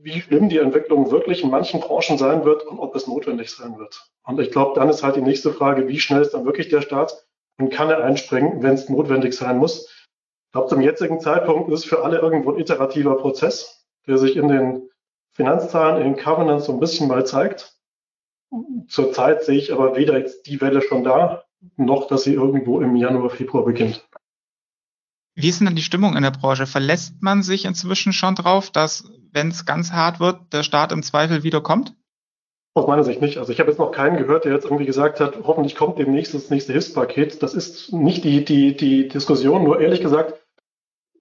Wie schlimm die Entwicklung wirklich in manchen Branchen sein wird und ob es notwendig sein wird. Und ich glaube, dann ist halt die nächste Frage, wie schnell ist dann wirklich der Staat und kann er einspringen, wenn es notwendig sein muss. Ich glaube, zum jetzigen Zeitpunkt ist es für alle irgendwo ein iterativer Prozess, der sich in den Finanzzahlen, in den Covenants so ein bisschen mal zeigt. Zurzeit sehe ich aber weder jetzt die Welle schon da, noch dass sie irgendwo im Januar, Februar beginnt. Wie ist denn dann die Stimmung in der Branche? Verlässt man sich inzwischen schon drauf, dass, wenn es ganz hart wird, der Staat im Zweifel wieder kommt? Aus meiner Sicht nicht. Also ich habe jetzt noch keinen gehört, der jetzt irgendwie gesagt hat, hoffentlich kommt demnächst das nächste Hilfspaket. Das ist nicht die, die, die Diskussion, nur ehrlich gesagt,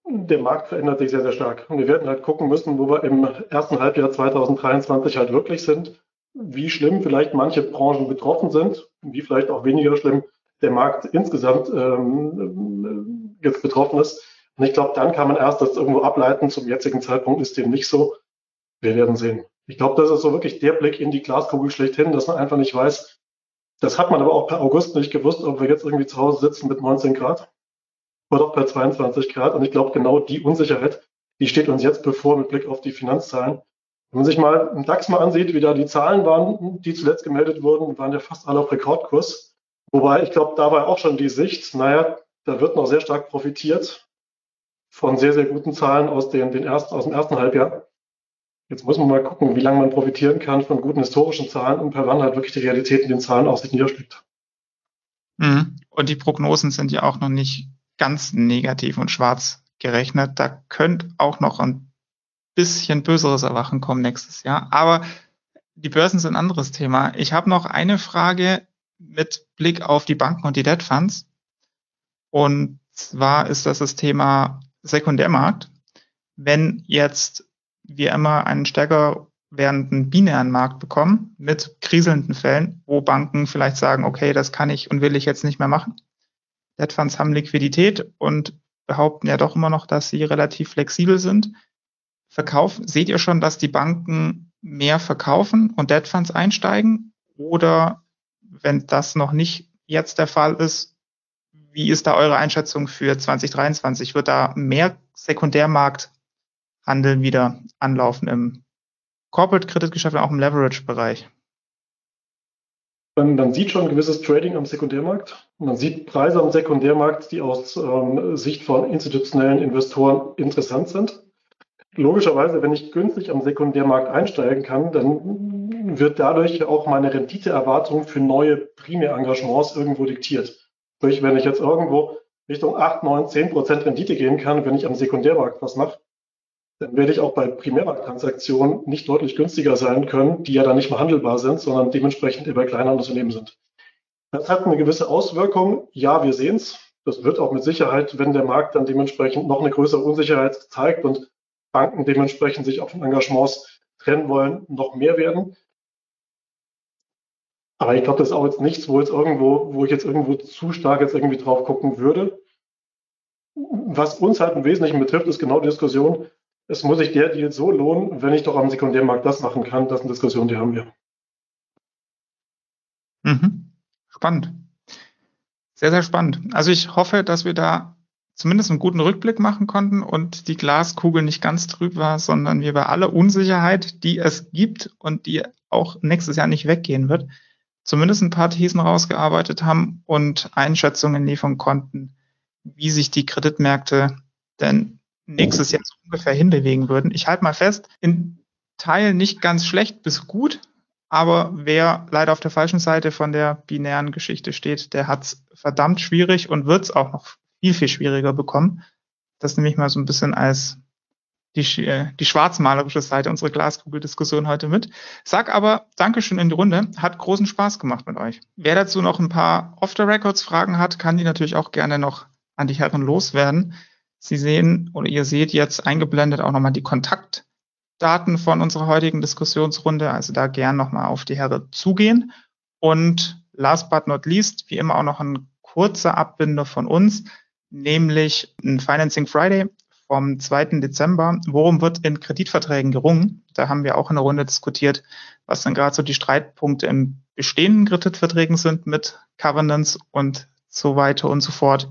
der Markt verändert sich sehr, sehr stark. Und wir werden halt gucken müssen, wo wir im ersten Halbjahr 2023 halt wirklich sind, wie schlimm vielleicht manche Branchen betroffen sind, wie vielleicht auch weniger schlimm der Markt insgesamt ähm, jetzt betroffen ist. Und ich glaube, dann kann man erst das irgendwo ableiten. Zum jetzigen Zeitpunkt ist dem nicht so. Wir werden sehen. Ich glaube, das ist so wirklich der Blick in die Glaskugel schlechthin, dass man einfach nicht weiß. Das hat man aber auch per August nicht gewusst, ob wir jetzt irgendwie zu Hause sitzen mit 19 Grad oder auch bei 22 Grad. Und ich glaube, genau die Unsicherheit, die steht uns jetzt bevor mit Blick auf die Finanzzahlen. Wenn man sich mal im DAX mal ansieht, wie da die Zahlen waren, die zuletzt gemeldet wurden, waren ja fast alle auf Rekordkurs. Wobei, ich glaube, da war auch schon die Sicht, naja, da wird noch sehr stark profitiert von sehr, sehr guten Zahlen aus, den, den ersten, aus dem ersten Halbjahr. Jetzt muss man mal gucken, wie lange man profitieren kann von guten historischen Zahlen und per wann halt wirklich die Realität in den Zahlen aus sich niederschlägt. Mhm. Und die Prognosen sind ja auch noch nicht ganz negativ und schwarz gerechnet. Da könnte auch noch ein bisschen böseres Erwachen kommen nächstes Jahr. Aber die Börsen sind ein anderes Thema. Ich habe noch eine Frage mit Blick auf die Banken und die Debt Funds. Und zwar ist das das Thema Sekundärmarkt. Wenn jetzt wir immer einen stärker werdenden binären Markt bekommen mit kriselnden Fällen, wo Banken vielleicht sagen, okay, das kann ich und will ich jetzt nicht mehr machen. Debt Funds haben Liquidität und behaupten ja doch immer noch, dass sie relativ flexibel sind. Verkaufen, seht ihr schon, dass die Banken mehr verkaufen und Debt Funds einsteigen? Oder wenn das noch nicht jetzt der Fall ist, wie ist da eure Einschätzung für 2023? Wird da mehr Sekundärmarkthandel wieder anlaufen im Corporate-Kreditgeschäft und auch im Leverage-Bereich? Man, sieht schon ein gewisses Trading am Sekundärmarkt. Man sieht Preise am Sekundärmarkt, die aus ähm, Sicht von institutionellen Investoren interessant sind. Logischerweise, wenn ich günstig am Sekundärmarkt einsteigen kann, dann wird dadurch auch meine Renditeerwartung für neue Primärengagements irgendwo diktiert. Sprich, wenn ich jetzt irgendwo Richtung 8, 9, 10 Prozent Rendite gehen kann, wenn ich am Sekundärmarkt was mache, dann werde ich auch bei Primärmarkttransaktionen nicht deutlich günstiger sein können, die ja dann nicht mehr handelbar sind, sondern dementsprechend eher bei kleineren Unternehmen sind. Das hat eine gewisse Auswirkung. Ja, wir sehen es. Das wird auch mit Sicherheit, wenn der Markt dann dementsprechend noch eine größere Unsicherheit zeigt und Banken dementsprechend sich auch von Engagements trennen wollen, noch mehr werden. Aber ich glaube, das ist auch jetzt nichts, wo jetzt irgendwo, wo ich jetzt irgendwo zu stark jetzt irgendwie drauf gucken würde. Was uns halt im Wesentlichen betrifft, ist genau die Diskussion, es muss sich der Deal so lohnen, wenn ich doch am Sekundärmarkt das machen kann. Das ist eine Diskussion, die haben wir. Mhm. Spannend. Sehr, sehr spannend. Also ich hoffe, dass wir da zumindest einen guten Rückblick machen konnten und die Glaskugel nicht ganz trüb war, sondern wir bei aller Unsicherheit, die es gibt und die auch nächstes Jahr nicht weggehen wird, zumindest ein paar Thesen rausgearbeitet haben und Einschätzungen liefern konnten, wie sich die Kreditmärkte denn nächstes Jahr so ungefähr hinbewegen würden. Ich halte mal fest, in Teilen nicht ganz schlecht bis gut, aber wer leider auf der falschen Seite von der binären Geschichte steht, der hat es verdammt schwierig und wird es auch noch viel, viel schwieriger bekommen. Das nehme ich mal so ein bisschen als die, äh, die schwarzmalerische Seite unserer Glaskugel-Diskussion heute mit. Sag aber Dankeschön in die Runde. Hat großen Spaß gemacht mit euch. Wer dazu noch ein paar Off-the-Records-Fragen hat, kann die natürlich auch gerne noch an die Herren loswerden. Sie sehen oder ihr seht jetzt eingeblendet auch nochmal die Kontaktdaten von unserer heutigen Diskussionsrunde. Also da gern nochmal auf die Herren zugehen. Und last but not least, wie immer auch noch ein kurzer Abbinder von uns nämlich ein Financing Friday vom 2. Dezember. Worum wird in Kreditverträgen gerungen? Da haben wir auch in der Runde diskutiert, was dann gerade so die Streitpunkte im bestehenden Kreditverträgen sind mit Covenants und so weiter und so fort.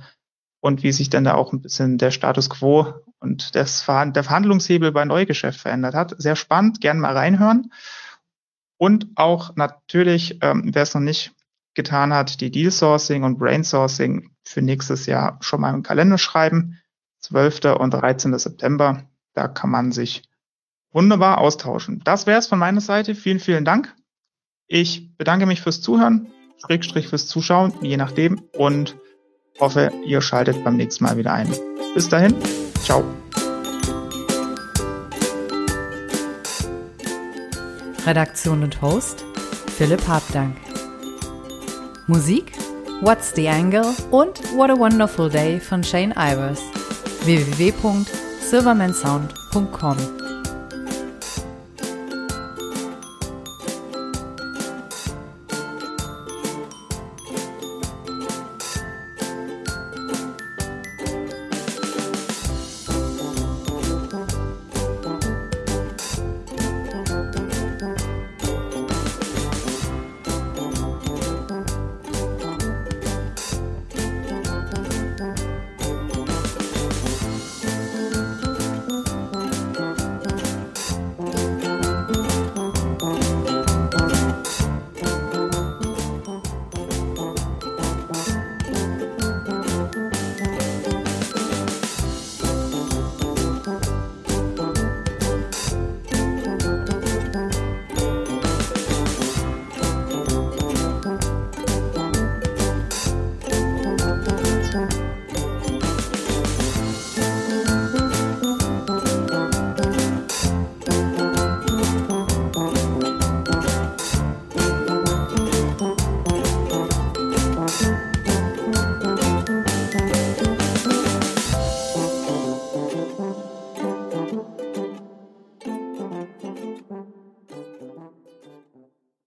Und wie sich dann da auch ein bisschen der Status quo und das, der Verhandlungshebel bei Neugeschäft verändert hat. Sehr spannend, gerne mal reinhören. Und auch natürlich, ähm, wer es noch nicht getan hat, die Deal Sourcing und Brain Sourcing für nächstes Jahr schon mal im Kalender schreiben. 12. und 13. September. Da kann man sich wunderbar austauschen. Das wäre es von meiner Seite. Vielen, vielen Dank. Ich bedanke mich fürs Zuhören, Schrägstrich fürs Zuschauen, je nachdem, und hoffe, ihr schaltet beim nächsten Mal wieder ein. Bis dahin, ciao. Redaktion und Host Philipp Habdank. Musik What's the Angle und What a Wonderful Day von Shane Ivers. www.silvermansound.com